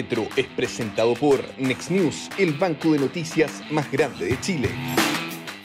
La Retro es presentado por Next News, el banco de noticias más grande de Chile.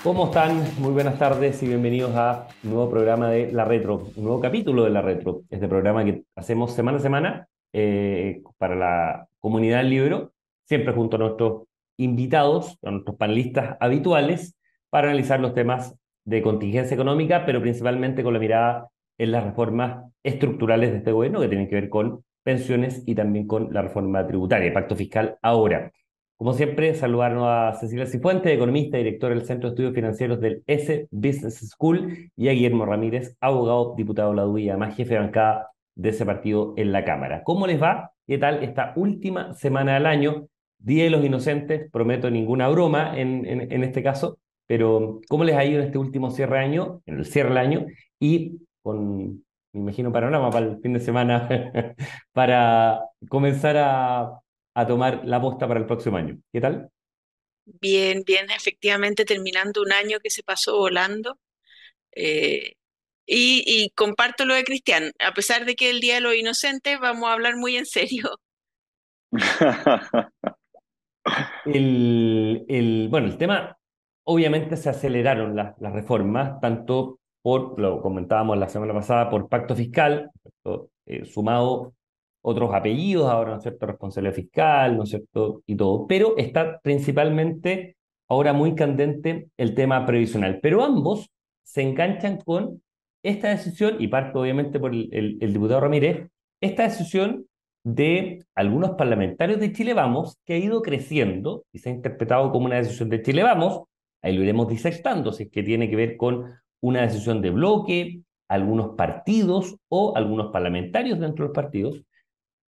¿Cómo están? Muy buenas tardes y bienvenidos a un nuevo programa de La Retro, un nuevo capítulo de La Retro, este programa que hacemos semana a semana eh, para la comunidad del libro, siempre junto a nuestros invitados, a nuestros panelistas habituales, para analizar los temas de contingencia económica, pero principalmente con la mirada en las reformas estructurales de este gobierno que tienen que ver con pensiones y también con la reforma tributaria, pacto fiscal ahora. Como siempre, saludarnos a Cecilia Cifuente, economista y directora del Centro de Estudios Financieros del S Business School, y a Guillermo Ramírez, abogado, diputado de la UIA, además jefe de bancada de ese partido en la Cámara. ¿Cómo les va? ¿Qué tal esta última semana del año? Día de los Inocentes, prometo ninguna broma en, en, en este caso, pero ¿cómo les ha ido en este último cierre de año, en el cierre del año, y con me imagino, panorama para el fin de semana para comenzar a, a tomar la posta para el próximo año. ¿Qué tal? Bien, bien, efectivamente terminando un año que se pasó volando. Eh, y, y, comparto lo de Cristian, a pesar de que el Día de los Inocentes vamos a hablar muy en serio. el, el, bueno, el tema, obviamente se aceleraron las, las reformas, tanto por, lo comentábamos la semana pasada, por pacto fiscal, eh, sumado otros apellidos, ahora, ¿no es cierto?, responsabilidad fiscal, ¿no es cierto?, y todo, pero está principalmente ahora muy candente el tema previsional, pero ambos se enganchan con esta decisión, y parto obviamente por el, diputado Ramírez, esta decisión de algunos parlamentarios de Chile Vamos, que ha ido creciendo y se ha interpretado como una decisión de Chile Vamos, ahí lo iremos disectando, si es que tiene que ver con una decisión de bloque, algunos partidos o algunos parlamentarios dentro de los partidos,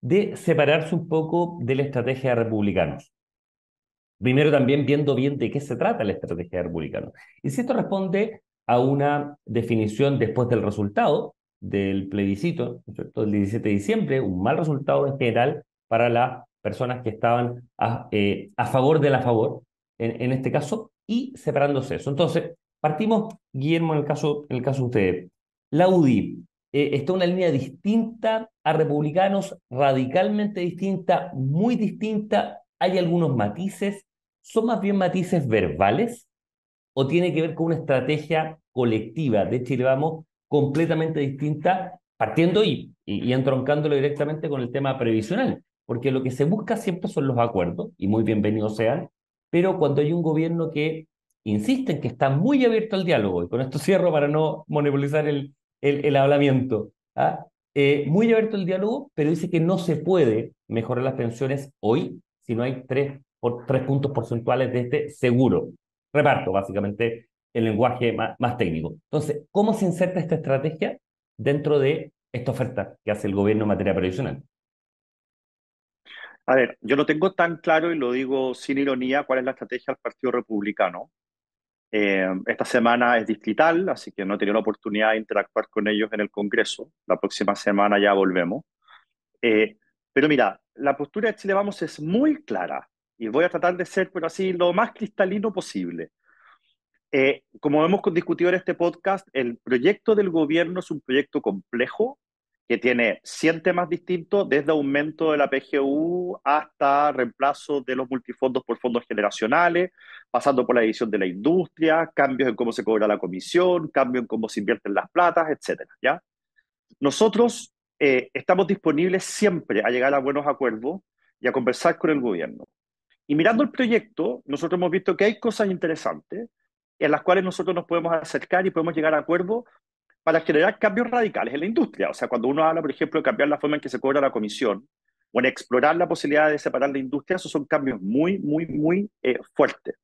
de separarse un poco de la estrategia de republicanos. Primero también viendo bien de qué se trata la estrategia de republicanos. Y si esto responde a una definición después del resultado del plebiscito del 17 de diciembre, un mal resultado en general para las personas que estaban a, eh, a favor de la favor, en, en, este caso, y separándose eso. Entonces, Partimos, Guillermo, en el caso, en el caso de ustedes. La UDI eh, está una línea distinta a republicanos, radicalmente distinta, muy distinta. Hay algunos matices. ¿Son más bien matices verbales o tiene que ver con una estrategia colectiva de Chile Vamos completamente distinta, partiendo y, y, y entroncándolo directamente con el tema previsional? Porque lo que se busca siempre son los acuerdos, y muy bienvenidos sean, pero cuando hay un gobierno que insisten que está muy abierto al diálogo, y con esto cierro para no monopolizar el, el, hablamiento, ¿ah? eh, muy abierto al diálogo, pero dice que no se puede mejorar las pensiones hoy si no hay tres, por, tres puntos porcentuales de este seguro. Reparto, básicamente, el lenguaje más, más técnico. Entonces, ¿cómo se inserta esta estrategia dentro de esta oferta que hace el gobierno en materia previsional? A ver, yo no tengo tan claro, y lo digo sin ironía, cuál es la estrategia del Partido Republicano. Eh, esta semana es distrital, así que no he tenido la oportunidad de interactuar con ellos en el Congreso. La próxima semana ya volvemos. Eh, pero mira, la postura de Chile Vamos es muy clara y voy a tratar de ser, pero así, lo más cristalino posible. Eh, como hemos discutido en este podcast, el proyecto del gobierno es un proyecto complejo que tiene 100 temas distintos, desde aumento de la PGU hasta reemplazo de los multifondos por fondos generacionales, pasando por la división de la industria, cambios en cómo se cobra la comisión, cambios en cómo se invierten las platas, etcétera, ¿ya? Nosotros eh, estamos disponibles siempre a llegar a buenos acuerdos y a conversar con el gobierno. Y mirando el proyecto, nosotros hemos visto que hay cosas interesantes en las cuales nosotros nos podemos acercar y podemos llegar a acuerdos para generar cambios radicales en la industria. O sea, cuando uno habla, por ejemplo, de cambiar la forma en que se cobra la comisión o en explorar la posibilidad de separar la industria, esos son cambios muy, muy, muy eh, fuertes.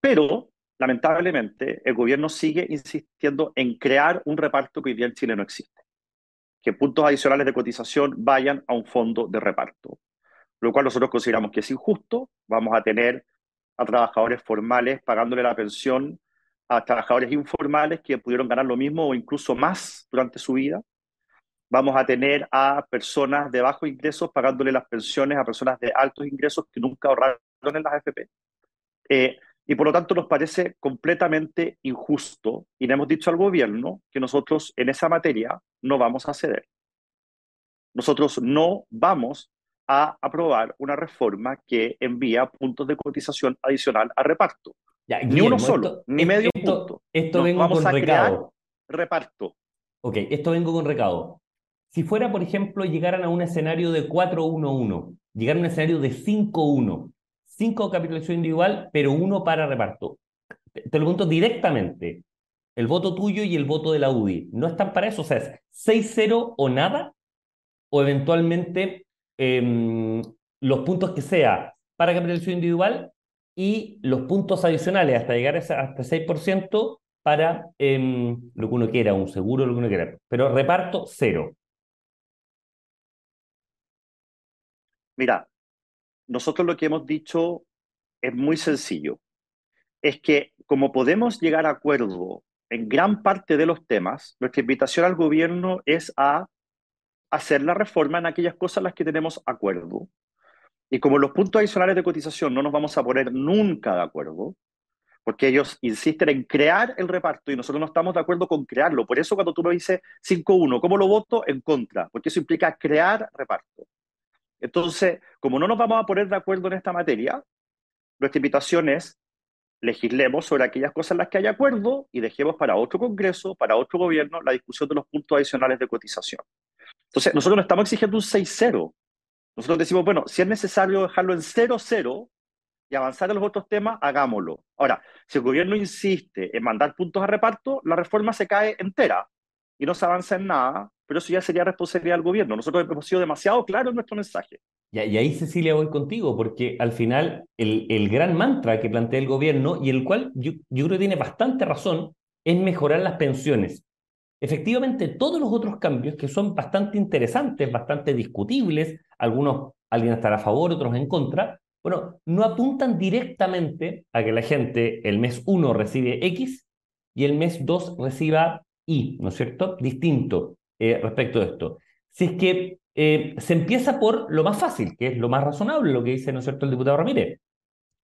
Pero, lamentablemente, el gobierno sigue insistiendo en crear un reparto que hoy día en Chile no existe. Que puntos adicionales de cotización vayan a un fondo de reparto. Lo cual nosotros consideramos que es injusto. Vamos a tener a trabajadores formales pagándole la pensión a trabajadores informales que pudieron ganar lo mismo o incluso más durante su vida. Vamos a tener a personas de bajos ingresos pagándole las pensiones a personas de altos ingresos que nunca ahorraron en las AFP. Eh, y por lo tanto nos parece completamente injusto y le hemos dicho al gobierno que nosotros en esa materia no vamos a ceder. Nosotros no vamos a aprobar una reforma que envía puntos de cotización adicional a reparto. Ni uno solo, ni medio punto. Esto vengo con recado. reparto. Ok, esto vengo con recado. Si fuera, por ejemplo, llegaran a un escenario de 4-1-1, llegar a un escenario de 5-1, 5 capitalización individual, pero uno para reparto. Te, lo pregunto directamente. El voto tuyo y el voto de la UDI, ¿no están para eso? O sea, es 6-0 o nada, o eventualmente em, los puntos que sea para capitalización individual y los puntos adicionales hasta llegar a hasta 6% para em, lo que uno quiera, un seguro, lo que uno quiera. Pero reparto cero. Mira, nosotros lo que hemos dicho es muy sencillo. Es que como podemos llegar a acuerdo en gran parte de los temas, nuestra invitación al gobierno es a hacer la reforma en aquellas cosas en las que tenemos acuerdo. Y como los puntos adicionales de cotización no nos vamos a poner nunca de acuerdo, porque ellos insisten en crear el reparto y nosotros no estamos de acuerdo con crearlo. Por eso cuando tú me dices 5-1, ¿cómo lo voto? En contra, porque eso implica crear reparto. Entonces, como no nos vamos a poner de acuerdo en esta materia, nuestra invitación es legislemos sobre aquellas cosas en las que hay acuerdo y dejemos para otro Congreso, para otro gobierno, la discusión de los puntos adicionales de cotización. Entonces, nosotros no estamos exigiendo un 6-0. Nosotros decimos, bueno, si es necesario dejarlo en 0-0 y avanzar en los otros temas, hagámoslo. Ahora, si el gobierno insiste en mandar puntos a reparto, la reforma se cae entera y no se avanza en nada, pero eso ya sería responsabilidad del gobierno. Nosotros hemos sido demasiado claros en nuestro mensaje. Y, ahí, Cecilia, voy contigo, porque al final el, el, gran mantra que plantea el gobierno y el cual yo, yo creo que tiene bastante razón es mejorar las pensiones. Efectivamente, todos los otros cambios que son bastante interesantes, bastante discutibles, algunos alguien estará a favor, otros en contra, bueno, no apuntan directamente a que la gente el mes 1 recibe X y el mes 2 reciba Y, ¿no es cierto? Distinto. Eh, respecto a esto. Si es que eh, se empieza por lo más fácil, que es lo más razonable, lo que dice, ¿no es cierto?, el diputado Ramírez.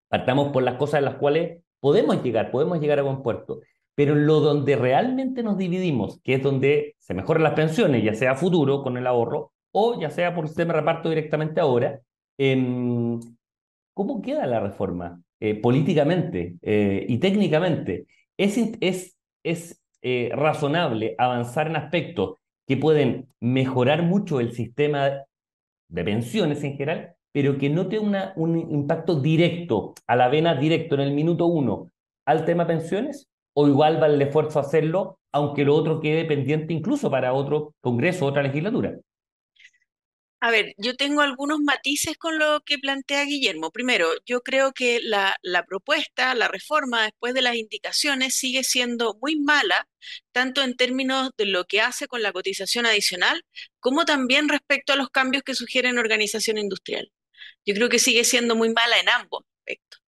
Partamos por las cosas en las cuales podemos llegar, podemos llegar a buen puerto. Pero lo donde realmente nos dividimos, que es donde se mejoran las pensiones, ya sea futuro con el ahorro, o ya sea por sistema de reparto directamente ahora, em, ¿cómo queda la reforma eh, políticamente y técnicamente? ¿Es, es razonable avanzar en aspectos que pueden mejorar mucho el sistema de pensiones en general, pero que no tenga un impacto directo, a la vena directo en el minuto uno al tema pensiones, o igual vale el esfuerzo hacerlo, aunque lo otro quede pendiente incluso para otro congreso, otra legislatura. A ver, yo tengo algunos matices con lo que plantea Guillermo. Primero, yo creo que la, propuesta, la reforma, después de las indicaciones, sigue siendo muy mala, tanto en términos de lo que hace con la cotización adicional, como también respecto a los cambios que sugieren organización industrial. Yo creo que sigue siendo muy mala en ambos aspectos.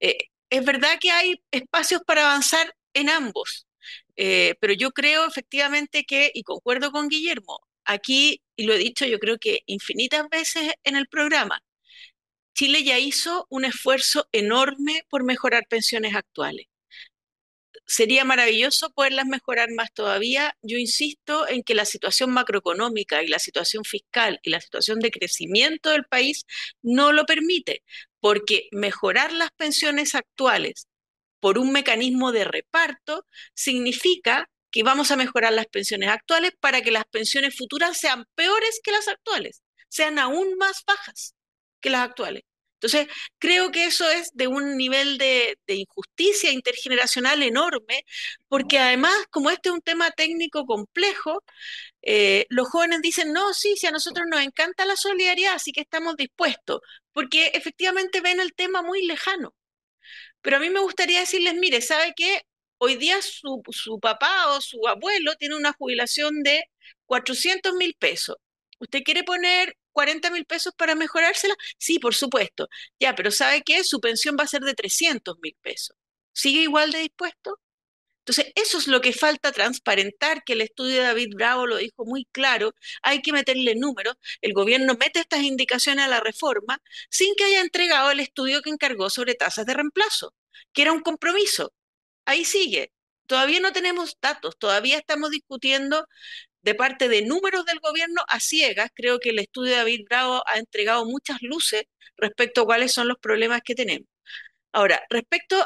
Eh, es verdad que hay espacios para avanzar en ambos, eh, pero yo creo efectivamente que, y concuerdo con Guillermo, aquí, y lo he dicho yo creo que infinitas veces en el programa, Chile ya hizo un esfuerzo enorme por mejorar pensiones actuales. Sería maravilloso poderlas mejorar más todavía. Yo insisto en que la situación macroeconómica y la situación fiscal y la situación de crecimiento del país no lo permite, porque mejorar las pensiones actuales por un mecanismo de reparto significa que vamos a mejorar las pensiones actuales para que las pensiones futuras sean peores que las actuales, sean aún más bajas que las actuales. Entonces, creo que eso es de un nivel de, injusticia intergeneracional enorme, porque además, como este es un tema técnico complejo, eh, los jóvenes dicen, no, sí, si a nosotros nos encanta la solidaridad, así que estamos dispuestos, porque efectivamente ven el tema muy lejano. Pero a mí me gustaría decirles, mire, ¿sabe qué? Hoy día su, papá o su abuelo tiene una jubilación de 400 mil pesos. ¿Usted quiere poner 40 mil pesos para mejorársela? Sí, por supuesto. Ya, pero ¿sabe qué? Su pensión va a ser de 300 mil pesos. ¿Sigue igual de dispuesto? Entonces, eso es lo que falta transparentar, que el estudio de David Bravo lo dijo muy claro, hay que meterle números, el gobierno mete estas indicaciones a la reforma sin que haya entregado el estudio que encargó sobre tasas de reemplazo, que era un compromiso ahí sigue. Todavía no tenemos datos, todavía estamos discutiendo de parte de números del gobierno a ciegas. Creo que el estudio de David Bravo ha entregado muchas luces respecto a cuáles son los problemas que tenemos. Ahora, respecto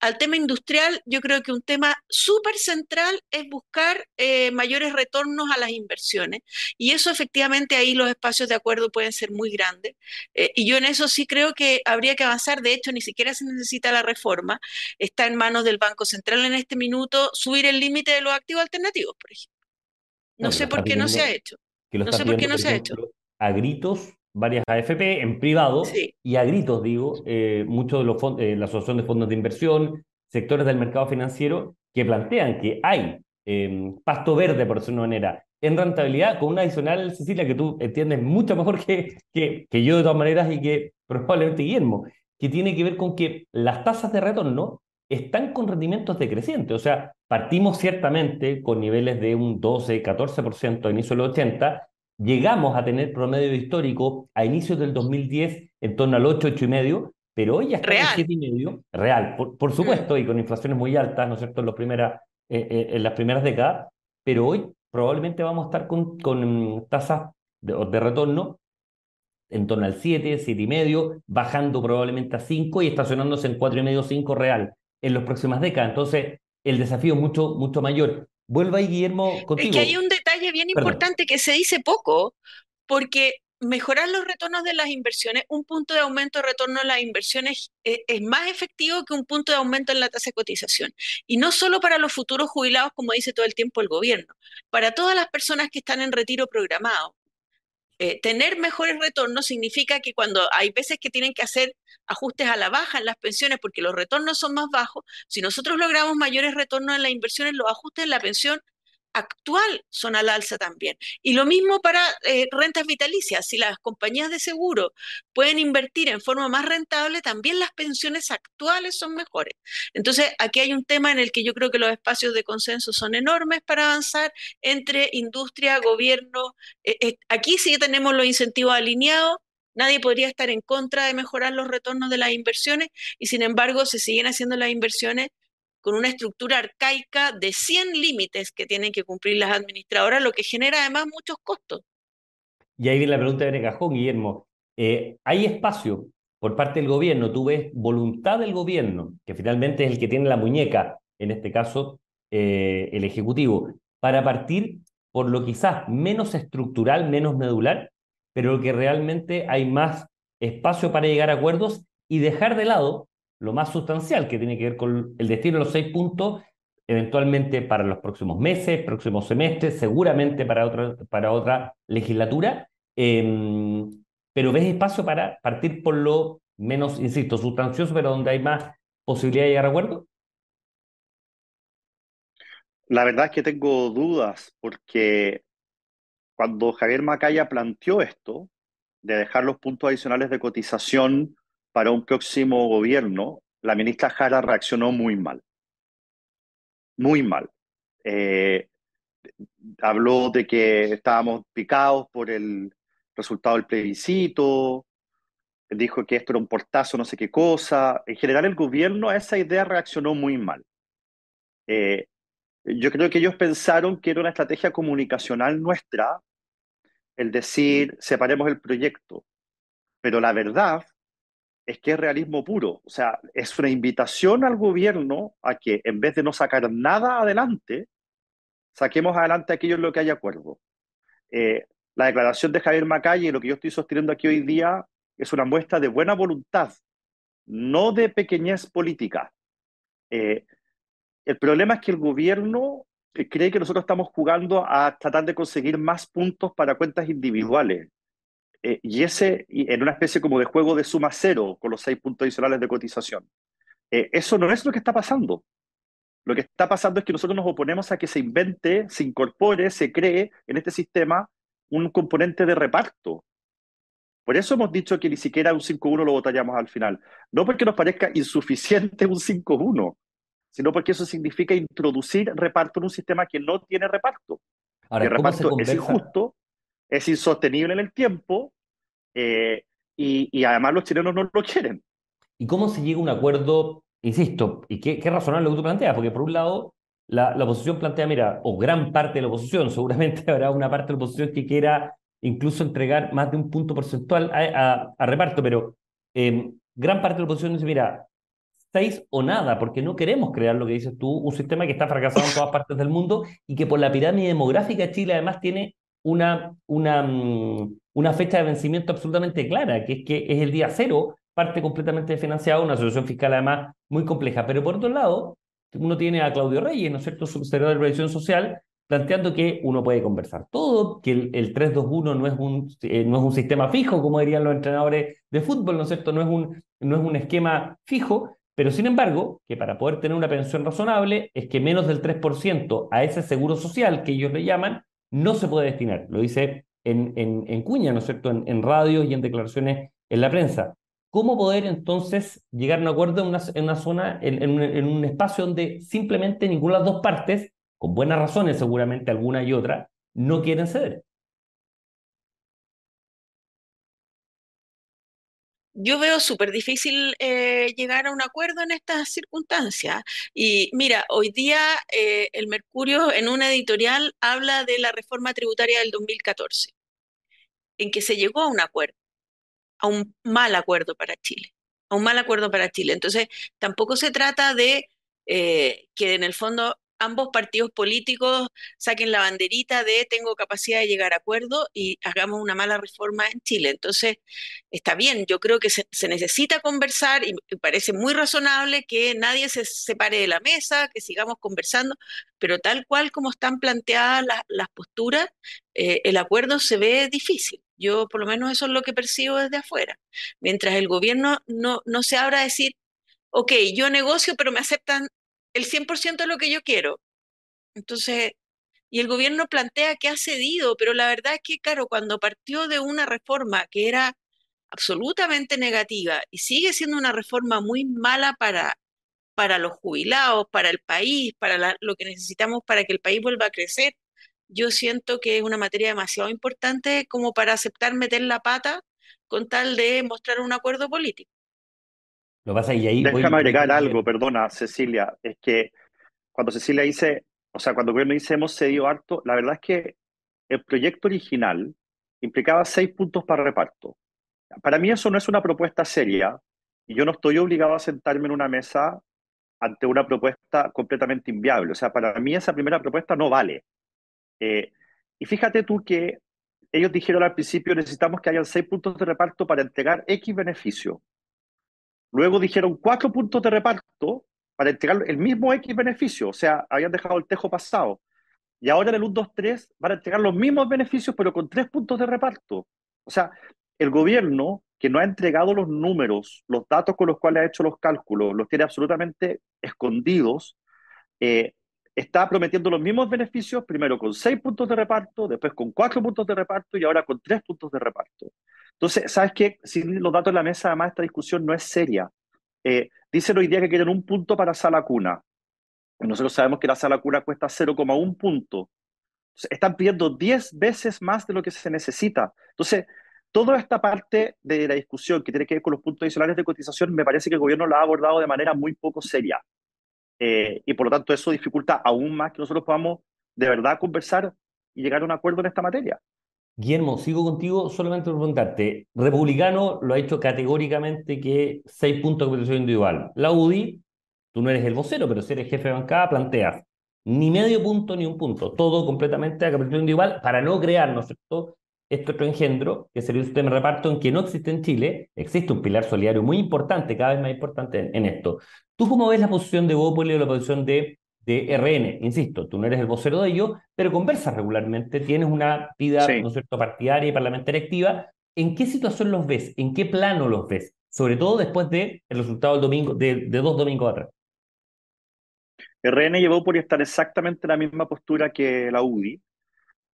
al tema industrial, yo creo que un tema súper central es buscar eh, mayores retornos a las inversiones y eso efectivamente ahí los espacios de acuerdo pueden ser muy grandes eh, y yo en eso sí creo que habría que avanzar, de hecho ni siquiera se necesita la reforma, está en manos del Banco Central en este minuto subir el límite de los activos alternativos, por ejemplo. No, sé por qué no se ha hecho. no sé por qué no se ha hecho. A gritos varias AFP en privado y a gritos, digo, eh, muchos de los fondos, eh, la Asociación de Fondos de Inversión, sectores del mercado financiero, que plantean que hay em, pasto verde, por decirlo de una manera, en rentabilidad, con una adicional, Cecilia, que tú entiendes mucho mejor que, que, que yo de todas maneras y que probablemente Guillermo, que tiene que ver con que las tasas de retorno están con rendimientos decrecientes. O sea, partimos ciertamente con niveles de un 12, 14% a inicio de los 80, llegamos a tener promedio histórico a inicios del 2010 en torno al 8, 8,5, pero hoy ya está en 7,5, real, por, supuesto, y con inflaciones muy altas, ¿no es cierto?, en, los primeras, eh, eh, en las primeras décadas, pero hoy probablemente vamos a estar con, con tasas de, de retorno en torno al 7, 7,5, bajando probablemente a 5 y estacionándose en 4,5, 5 real en las próximas décadas. Entonces, el desafío es mucho, mucho mayor. Vuelvo ahí, Guillermo, contigo. Es que hay un detalle bien importante que se dice poco, porque mejorar los retornos de las inversiones, un punto de aumento de retorno en las inversiones es, es, más efectivo que un punto de aumento en la tasa de cotización. Y no solo para los futuros jubilados, como dice todo el tiempo el gobierno, para todas las personas que están en retiro programado. Eh, tener mejores retornos significa que cuando hay veces que tienen que hacer ajustes a la baja en las pensiones porque los retornos son más bajos, si nosotros logramos mayores retornos en las inversiones, los ajustes en la pensión actual son al alza también. Y lo mismo para eh, rentas vitalicias. Si las compañías de seguro pueden invertir en forma más rentable, también las pensiones actuales son mejores. Entonces, aquí hay un tema en el que yo creo que los espacios de consenso son enormes para avanzar entre industria, gobierno. Eh, eh, aquí sí tenemos los incentivos alineados. Nadie podría estar en contra de mejorar los retornos de las inversiones y sin embargo se siguen haciendo las inversiones con una estructura arcaica de 100 límites que tienen que cumplir las administradoras, lo que genera además muchos costos. Y ahí viene la pregunta de Cajón, Guillermo. Eh, ¿Hay espacio por parte del gobierno? ¿Tú ves voluntad del gobierno, que finalmente es el que tiene la muñeca, en este caso eh, el Ejecutivo, para partir por lo quizás menos estructural, menos medular, pero que realmente hay más espacio para llegar a acuerdos y dejar de lado lo más sustancial que tiene que ver con el destino de los seis puntos, eventualmente para los próximos meses, próximos semestres, seguramente para otra, para otra legislatura. Em, pero ves espacio para partir por lo menos, insisto, sustancioso, pero donde hay más posibilidad de llegar a acuerdo? La verdad es que tengo dudas porque cuando Javier Macaya planteó esto, de dejar los puntos adicionales de cotización para un próximo gobierno, la ministra Jara reaccionó muy mal. Muy mal. Eh, habló de que estábamos picados por el resultado del plebiscito, dijo que esto era un portazo, no sé qué cosa. En general, el gobierno a esa idea reaccionó muy mal. Eh, yo creo que ellos pensaron que era una estrategia comunicacional nuestra el decir, separemos el proyecto. Pero la verdad es que es realismo puro. O sea, es una invitación al gobierno a que en vez de no sacar nada adelante, saquemos adelante aquello en lo que haya acuerdo. Eh, la declaración de Javier Macay y lo que yo estoy sosteniendo aquí hoy día es una muestra de buena voluntad, no de pequeñez política. Eh, el problema es que el gobierno eh, cree que nosotros estamos jugando a tratar de conseguir más puntos para cuentas individuales. Eh, y ese, en una especie como de juego de suma cero con los seis puntos adicionales de cotización. Eh, eso no es lo que está pasando. Lo que está pasando es que nosotros nos oponemos a que se invente, se incorpore, se cree en este sistema un componente de reparto. Por eso hemos dicho que ni siquiera un 5-1 lo votaríamos al final. No porque nos parezca insuficiente un 5-1, sino porque eso significa introducir reparto en un sistema que no tiene reparto. Ahora, el reparto es injusto es insostenible en el tiempo eh, y, además los chilenos no lo quieren. ¿Y cómo se llega a un acuerdo, insisto, y qué, qué razonable lo que tú planteas? Porque por un lado, la, la oposición plantea, mira, o gran parte de la oposición, seguramente habrá una parte de la oposición que quiera incluso entregar más de un punto porcentual a, a, reparto, pero eh, gran parte de la oposición dice, mira, seis o nada, porque no queremos crear lo que dices tú, un sistema que está fracasado en todas partes del mundo y que por la pirámide demográfica Chile además tiene una, una, mm, una fecha de vencimiento absolutamente clara, que es que es el día cero, parte completamente financiado, una solución fiscal además muy compleja. Pero por otro lado, uno tiene a Claudio Reyes, ¿no es cierto?, subsecretario de Previsión Social, planteando que uno puede conversar todo, que el, el 321 no es, un, eh, no es un sistema fijo, como dirían los entrenadores de fútbol, ¿no es cierto?, no es un, no es un esquema fijo, pero sin embargo, que para poder tener una pensión razonable es que menos del 3% a ese seguro social que ellos le llaman no se puede destinar. Lo dice en, en, cuña, ¿no es cierto?, en, en radio y en declaraciones en la prensa. ¿Cómo poder entonces llegar a un acuerdo en una, zona, en, en, un espacio donde simplemente ninguna de las dos partes, con buenas razones seguramente alguna y otra, no quieren ceder? Yo veo súper difícil eh, llegar a un acuerdo en estas circunstancias. Y mira, hoy día eh, el Mercurio en una editorial habla de la reforma tributaria del 2014, en que se llegó a un acuerdo a un mal acuerdo para Chile, a un mal acuerdo para Chile. Entonces, tampoco se trata de eh, que en el fondo ambos partidos políticos saquen la banderita de tengo capacidad de llegar a acuerdo y hagamos una mala reforma en Chile. Entonces, está bien, yo creo que se, necesita conversar y parece muy razonable que nadie se separe de la mesa, que sigamos conversando, pero tal cual como están planteadas las posturas, eh, el acuerdo se ve difícil. Yo por lo menos eso es lo que percibo desde afuera. Mientras el gobierno no, no se abra a decir, ok, yo negocio, pero me aceptan el 100% de lo que yo quiero. Entonces, y el gobierno plantea que ha cedido, pero la verdad es que, claro, cuando partió de una reforma que era absolutamente negativa y sigue siendo una reforma muy mala para, para los jubilados, para el país, para lo que necesitamos para que el país vuelva a crecer, yo siento que es una materia demasiado importante como para aceptar meter la pata con tal de mostrar un acuerdo político. Lo pasa y ahí Déjame agregar algo, perdona, Cecilia, es que cuando Cecilia dice, o sea, cuando el gobierno dice hemos cedido harto, la verdad es que el proyecto original implicaba seis puntos para reparto. Para mí eso no es una propuesta seria y yo no estoy obligado a sentarme en una mesa ante una propuesta completamente inviable. O sea, para mí esa primera propuesta no vale. Eh, y fíjate tú que ellos dijeron al principio necesitamos que haya seis puntos de reparto para entregar X beneficio. Luego dijeron cuatro puntos de reparto para entregar el mismo X beneficio, o sea, habían dejado el tejo pasado. Y ahora en el 1, 2, 3 van a entregar los mismos beneficios, pero con tres puntos de reparto. O sea, el gobierno que no ha entregado los números, los datos con los cuales ha hecho los cálculos, los tiene absolutamente escondidos, eh, está prometiendo los mismos beneficios, primero con seis puntos de reparto, después con cuatro puntos de reparto y ahora con tres puntos de reparto. Entonces, ¿sabes qué? Sin los datos en la mesa, además, esta discusión no es seria. Eh, dicen hoy día que quieren un punto para sala cuna. Nosotros sabemos que la sala cuna cuesta 0,1 punto. están pidiendo 10 veces más de lo que se necesita. Entonces, toda esta parte de la discusión que tiene que ver con los puntos adicionales de cotización, me parece que el gobierno la ha abordado de manera muy poco seria. Eh, y por lo tanto eso dificulta aún más que nosotros podamos de verdad conversar y llegar a un acuerdo en esta materia. Guillermo, sigo contigo solamente por preguntarte. Republicano lo ha hecho categóricamente que seis puntos de cotización individual. La UDI, tú no eres el vocero, pero si eres jefe de bancada, planteas ni medio punto ni un punto, todo completamente a capitalización individual para no crear, ¿no es cierto?, este otro engendro, que sería un sistema de reparto en que no existe en Chile, existe un pilar solidario muy importante, cada vez más importante en, esto. ¿Tú cómo ves la posición de Bópoli o la posición de, de RN? Insisto, tú no eres el vocero de ello, pero conversas regularmente, tienes una vida, ¿no es cierto?, partidaria y parlamentaria activa. ¿En qué situación los ves? ¿En qué plano los ves? Sobre todo después del resultado del domingo, de, de dos domingos atrás. RN llevó por estar exactamente en la misma postura que la UDI.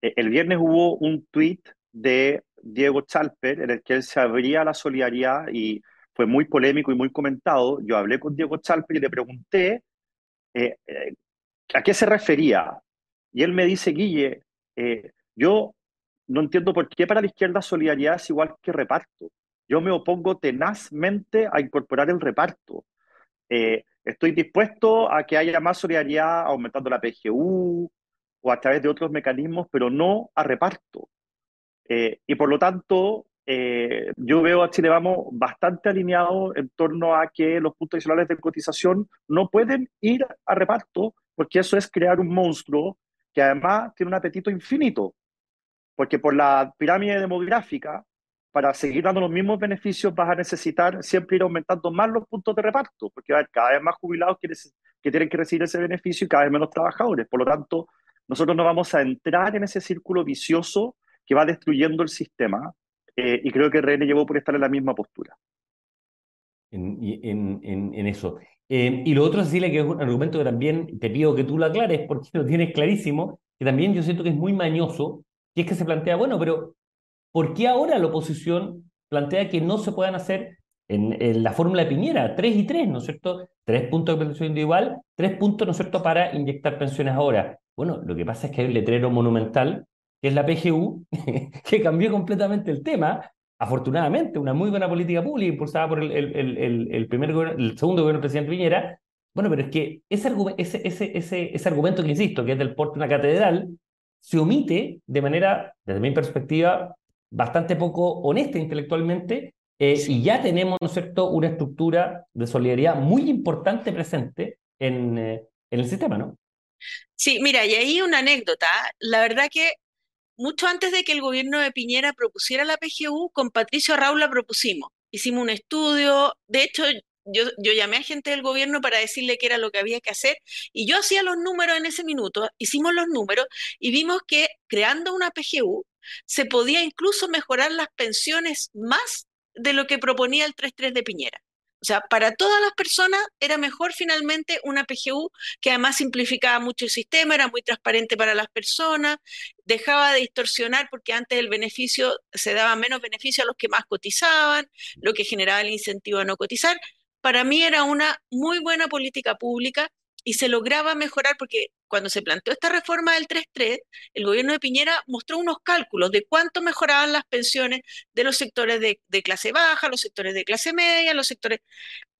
Eh, el viernes hubo un tuit de Diego Chalper, en el que él se abría la solidaridad y fue muy polémico y muy comentado. Yo hablé con Diego Chalper y le pregunté eh, eh, a qué se refería. Y él me dice, Guille, eh, yo no entiendo por qué para la izquierda solidaridad es igual que reparto. Yo me opongo tenazmente a incorporar el reparto. Estoy dispuesto a que haya más solidaridad aumentando la PGU o a través de otros mecanismos, pero no a reparto. Eh, y por lo tanto, eh, yo veo a Chile bastante alineado en torno a que los puntos adicionales de cotización no pueden ir a reparto, porque eso es crear un monstruo que además tiene un apetito infinito, porque por la pirámide demográfica, para seguir dando los mismos beneficios vas a necesitar siempre ir aumentando más los puntos de reparto, porque va a haber cada vez más jubilados que, que tienen que recibir ese beneficio y cada vez menos trabajadores. Por lo tanto, nosotros no vamos a entrar en ese círculo vicioso que va destruyendo el sistema, eh, y creo que RN llevó por estar en la misma postura. En, en, en eso. Eh, y lo otro, Cecilia, que es un argumento que también te pido que tú lo aclares porque lo tienes clarísimo, que también yo siento que es muy mañoso, que es que se plantea, bueno, pero ¿por qué ahora la oposición plantea que no se puedan hacer en, la fórmula de Piñera, 3 y 3, ¿no es cierto? Tres puntos de pensión individual, tres puntos, ¿no es cierto?, para inyectar pensiones ahora. Bueno, lo que pasa es que hay un letrero monumental que es la PGU, que cambió completamente el tema. Afortunadamente, una muy buena política pública impulsada por el, el, el, primer el segundo gobierno del presidente Piñera. Bueno, pero es que ese, ese, ese, ese, ese argumento que insisto, que es del porte de una catedral, se omite de manera, desde mi perspectiva, bastante poco honesta intelectualmente, eh, y ya tenemos, ¿no es cierto?, una estructura de solidaridad muy importante presente en, eh, en el sistema, ¿no? Sí, mira, y ahí una anécdota. La verdad que mucho antes de que el gobierno de Piñera propusiera la PGU, con Patricio Raúl la propusimos. Hicimos un estudio, de hecho, yo, yo, llamé a gente del gobierno para decirle qué era lo que había que hacer y yo hacía los números en ese minuto, hicimos los números y vimos que creando una PGU se podía incluso mejorar las pensiones más de lo que proponía el 3.3 de Piñera. O sea, para todas las personas era mejor finalmente una PGU que además simplificaba mucho el sistema, era muy transparente para las personas, dejaba de distorsionar porque antes el beneficio se daba menos beneficio a los que más cotizaban, lo que generaba el incentivo a no cotizar. Para mí era una muy buena política pública y se lograba mejorar porque cuando se planteó esta reforma del 3.3, el gobierno de Piñera mostró unos cálculos de cuánto mejoraban las pensiones de los sectores de, clase baja, los sectores de clase media, los sectores...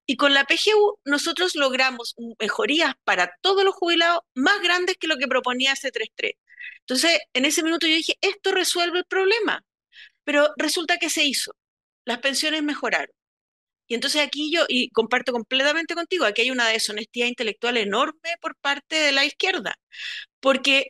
Y con la PGU nosotros logramos mejorías para todos los jubilados más grandes que lo que proponía ese 3.3. Entonces, en ese minuto yo dije, esto resuelve el problema. Pero resulta que se hizo. Las pensiones mejoraron. Y entonces aquí yo, y comparto completamente contigo, aquí hay una deshonestidad intelectual enorme por parte de la izquierda, porque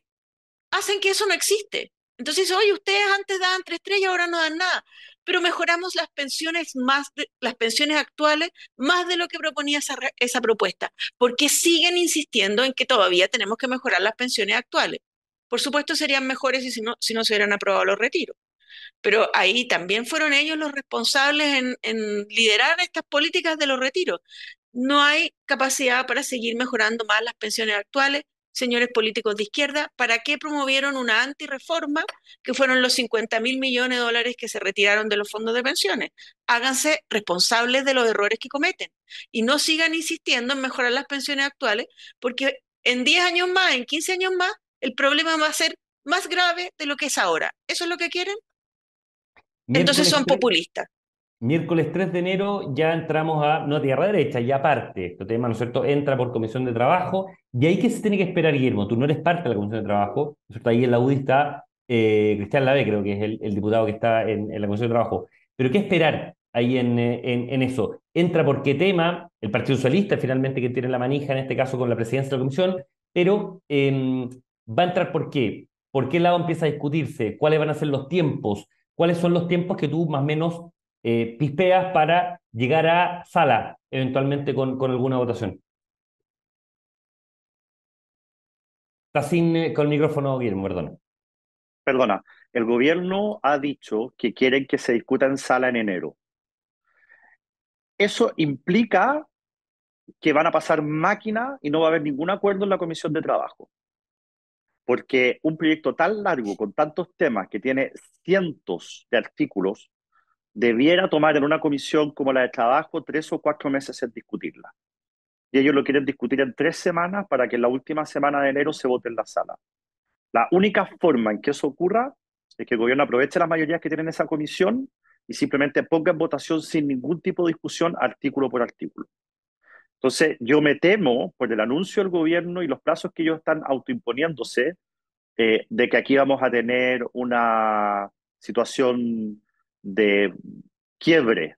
hacen que eso no existe. Entonces, oye, ustedes antes daban tres estrellas, ahora no dan nada, pero mejoramos las pensiones más, las pensiones actuales más de lo que proponía esa, esa propuesta, porque siguen insistiendo en que todavía tenemos que mejorar las pensiones actuales. Por supuesto, serían mejores si no, si no se hubieran aprobado los retiros pero ahí también fueron ellos los responsables en, liderar estas políticas de los retiros. No hay capacidad para seguir mejorando más las pensiones actuales, señores políticos de izquierda, ¿para qué promovieron una antireforma que fueron los 50 mil millones de dólares que se retiraron de los fondos de pensiones? Háganse responsables de los errores que cometen y no sigan insistiendo en mejorar las pensiones actuales, porque en 10 años más, en 15 años más, el problema va a ser más grave de lo que es ahora. ¿Eso es lo que quieren? Entonces son populistas. Miércoles 3 de enero ya entramos a, no tierra derecha, ya parte, este tema, ¿no es cierto? Entra por comisión de trabajo, y ahí que se tiene que esperar, Guillermo, tú no eres parte de la comisión de trabajo, ¿no es cierto? Ahí en la UDI está eh, Cristian Lave, creo que es el, diputado que está en, la comisión de trabajo, pero ¿qué esperar ahí en, en, eso? Entra por qué tema, el Partido Socialista finalmente que tiene la manija, en este caso con la presidencia de la comisión, pero em, va a entrar por qué, por qué lado empieza a discutirse, cuáles van a ser los tiempos, cuáles son los tiempos que tú más o menos eh, pispeas para llegar a sala, eventualmente con, alguna votación. Está sin eh, con el micrófono, Guillermo, perdona. Perdona, el gobierno ha dicho que quieren que se discuta en sala en enero. Eso implica que van a pasar máquina y no va a haber ningún acuerdo en la comisión de trabajo porque un proyecto tan largo, con tantos temas, que tiene cientos de artículos, debiera tomar en una comisión como la de trabajo tres o cuatro meses en discutirla. Y ellos lo quieren discutir en tres semanas para que en la última semana de enero se vote en la sala. La única forma en que eso ocurra es que el gobierno aproveche las mayorías que tiene en esa comisión y simplemente ponga en votación sin ningún tipo de discusión artículo por artículo. Entonces, yo me temo por el anuncio del gobierno y los plazos que ellos están autoimponiéndose, eh, de que aquí vamos a tener una situación de quiebre.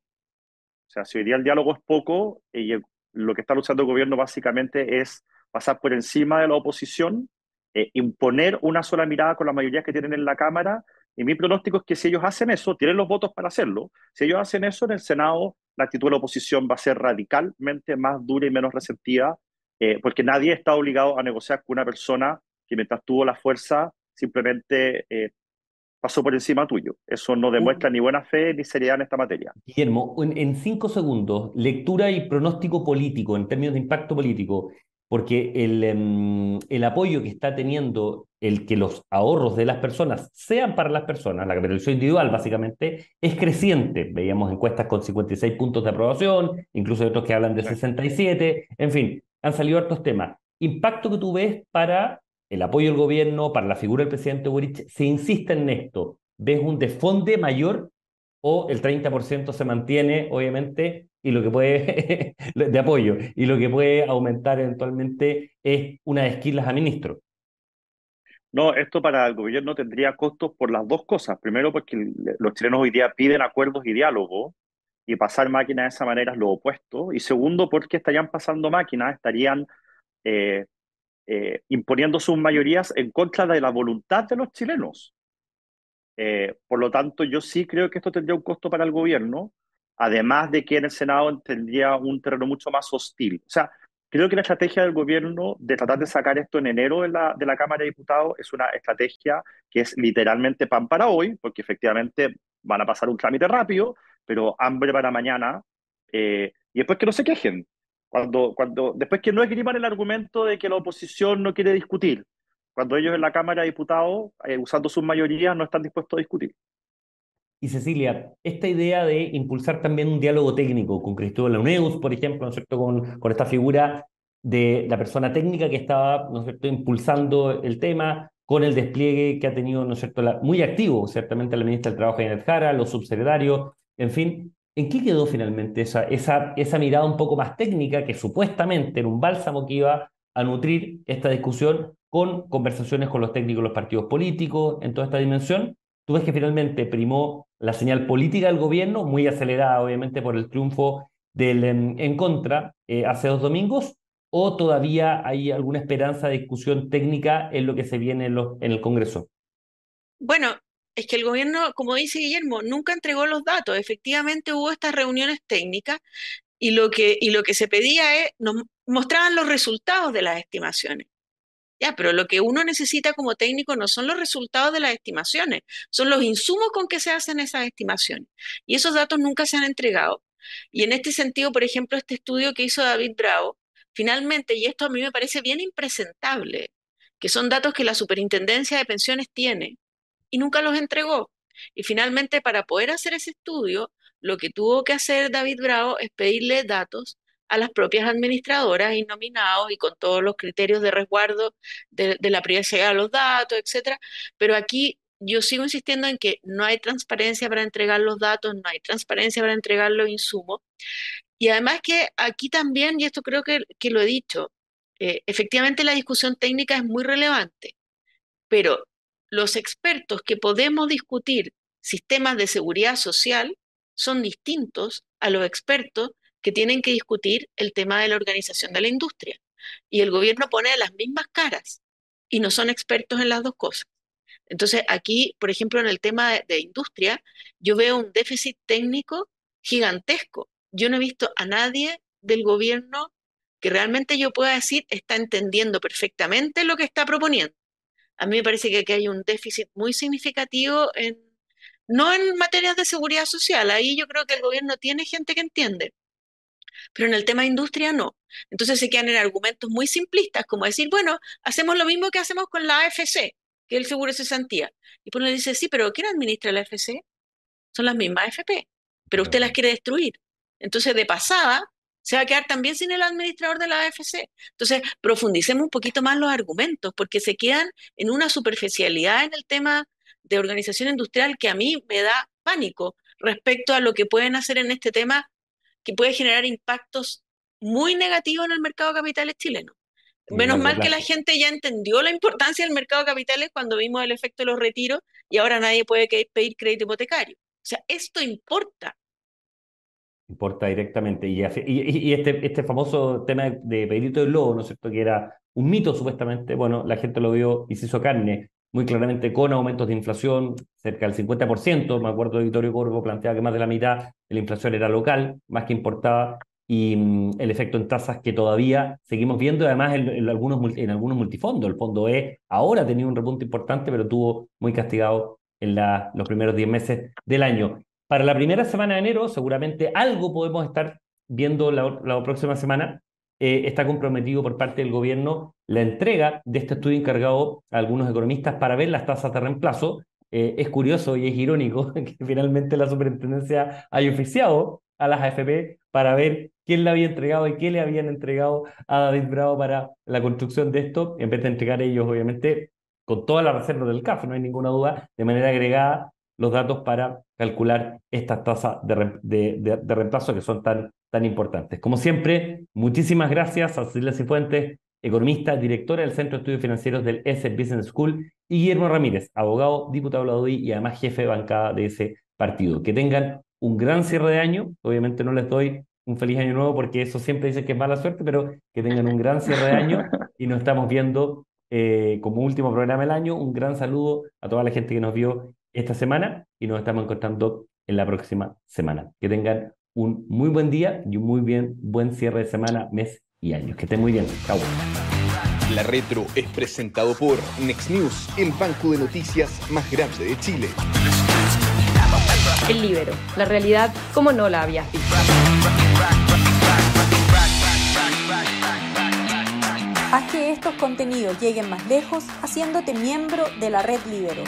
O sea, si hoy día el diálogo es poco, y lo que está luchando el gobierno básicamente es pasar por encima de la oposición, eh, imponer una sola mirada con las mayorías que tienen en la Cámara. Y mi pronóstico es que si ellos hacen eso, tienen los votos para hacerlo. Si ellos hacen eso en el Senado, la actitud de la oposición va a ser radicalmente más dura y menos resentida, eh, porque nadie está obligado a negociar con una persona que mientras tuvo la fuerza simplemente eh, pasó por encima tuyo. Eso no demuestra ni buena fe ni seriedad en esta materia. Guillermo, en, cinco segundos, lectura y pronóstico político en términos de impacto político, porque el, em, el apoyo que está teniendo el que los ahorros de las personas sean para las personas, la capitalización individual básicamente, es creciente. Veíamos encuestas con 56 puntos de aprobación, incluso otros que hablan de 67, en fin, han salido hartos temas. Impacto que tú ves para el apoyo del gobierno, para la figura del presidente Boric, se insiste en esto. ¿Ves un desfonde mayor o el 30% se mantiene, obviamente, y lo que puede, de apoyo, y lo que puede aumentar eventualmente es una de esquilas a ministro? No, esto para el gobierno tendría costos por las dos cosas. Primero, porque los chilenos hoy día piden acuerdos y diálogo, y pasar máquinas de esa manera es lo opuesto. Y segundo, porque estarían pasando máquinas, estarían eh, eh, imponiendo sus mayorías en contra de la voluntad de los chilenos. Eh, por lo tanto, yo sí creo que esto tendría un costo para el gobierno, además de que en el Senado tendría un terreno mucho más hostil. O sea, creo que la estrategia del gobierno de tratar de sacar esto en enero de la, de la Cámara de Diputados es una estrategia que es literalmente pan para hoy, porque efectivamente van a pasar un trámite rápido, pero hambre para mañana, eh, y después que no se quejen, cuando, cuando, después que no esgriman el argumento de que la oposición no quiere discutir, cuando ellos en la Cámara de Diputados, eh, usando sus mayorías, no están dispuestos a discutir. Y Cecilia, esta idea de impulsar también un diálogo técnico con Cristóbal Launeus, por ejemplo, ¿no cierto? Con, esta figura de la persona técnica que estaba ¿no cierto? impulsando el tema, con el despliegue que ha tenido ¿no es cierto? muy activo, ciertamente, la ministra del Trabajo, Janet Jara, los subsecretarios, en fin, ¿En qué quedó finalmente esa, esa, esa mirada un poco más técnica que supuestamente era un bálsamo que iba a nutrir esta discusión con conversaciones con los técnicos de los partidos políticos en toda esta dimensión? ¿Tú ves que finalmente primó la señal política del gobierno, muy acelerada obviamente por el triunfo del en, contra eh, hace dos domingos? ¿O todavía hay alguna esperanza de discusión técnica en lo que se viene en, en el Congreso? Bueno, es que el gobierno, como dice Guillermo, nunca entregó los datos. Efectivamente hubo estas reuniones técnicas y lo que, y lo que se pedía es, nos mostraban los resultados de las estimaciones. Ya, pero lo que uno necesita como técnico no son los resultados de las estimaciones, son los insumos con que se hacen esas estimaciones. Y esos datos nunca se han entregado. Y en este sentido, por ejemplo, este estudio que hizo David Bravo, finalmente, y esto a mí me parece bien impresentable, que son datos que la Superintendencia de Pensiones tiene, y nunca los entregó. Y finalmente, para poder hacer ese estudio, lo que tuvo que hacer David Bravo es pedirle datos a las propias administradoras y nominados y con todos los criterios de resguardo de, la privacidad de los datos, etcétera. Pero aquí yo sigo insistiendo en que no hay transparencia para entregar los datos, no hay transparencia para entregar los insumos. Y además que aquí también, y esto creo que, que lo he dicho, eh, efectivamente la discusión técnica es muy relevante, pero los expertos que podemos discutir sistemas de seguridad social son distintos a los expertos que tienen que discutir el tema de la organización de la industria. Y el gobierno pone las mismas caras y no son expertos en las dos cosas. Entonces, aquí, por ejemplo, en el tema de, industria, yo veo un déficit técnico gigantesco. Yo no he visto a nadie del gobierno que realmente yo pueda decir está entendiendo perfectamente lo que está proponiendo. A mí me parece que aquí hay un déficit muy significativo en, no en materias de seguridad social, ahí yo creo que el gobierno tiene gente que entiende, pero en el tema de industria no. Entonces se quedan en argumentos muy simplistas, como decir, bueno, hacemos lo mismo que hacemos con la AFC, que es el seguro de cesantía. Y uno dice, sí, pero ¿quién administra la AFC? Son las mismas AFP, pero usted las quiere destruir. Entonces, de pasada, se va a quedar también sin el administrador de la AFC. Entonces, profundicemos un poquito más los argumentos, porque se quedan en una superficialidad en el tema de organización industrial que a mí me da pánico respecto a lo que pueden hacer en este tema, que puede generar impactos muy negativo en el mercado de capitales chileno. Menos mal que la gente ya entendió la importancia del mercado de capitales cuando vimos el efecto de los retiros y ahora nadie puede pedir crédito hipotecario. O sea, esto importa. Importa directamente. Y, y, este, este famoso tema de Pedrito del Lobo, ¿no es cierto? Que era un mito supuestamente. Bueno, la gente lo vio y se hizo carne muy claramente con aumentos de inflación, cerca del 50%. Me acuerdo de Vittorio Corvo planteaba que más de la mitad de la inflación era local, más que importada y mm, el efecto en tasas que todavía seguimos viendo, además en, algunos, en algunos multifondos. El fondo E ahora ha tenido un repunte importante, pero tuvo muy castigado en los primeros 10 meses del año. Para la primera semana de enero, seguramente algo podemos estar viendo la, la próxima semana. Eh, está comprometido por parte del gobierno la entrega de este estudio encargado a algunos economistas para ver las tasas de reemplazo. Eh, es curioso y es irónico que finalmente la superintendencia haya oficiado a las AFP para ver quién le había entregado y qué le habían entregado a David Bravo para la construcción de esto, en vez de entregar ellos, obviamente, con toda la reserva del CAF, no hay ninguna duda, de manera agregada los datos para calcular estas tasas de, reemplazo que son tan, tan importantes. Como siempre, muchísimas gracias a Cecilia Cifuentes, economista, directora del Centro de Estudios Financieros del S Business School, y Guillermo Ramírez, abogado, diputado de la ODI y además jefe de bancada de ese partido. Que tengan un gran cierre de año. Obviamente no les doy un feliz año nuevo porque eso siempre dice que es mala suerte, pero que tengan un gran cierre de año y nos estamos viendo eh, como último programa del año. Un gran saludo a toda la gente que nos vio esta semana y nos estamos encontrando en la próxima semana. Que tengan un muy buen día y un muy bien buen cierre de semana, mes y año. Que estén muy bien. Chao. La Retro es presentado por Next News, el banco de noticias más grande de Chile. El libero, la realidad como no la habías visto. Haz que estos contenidos lleguen más lejos haciéndote miembro de la red Libero.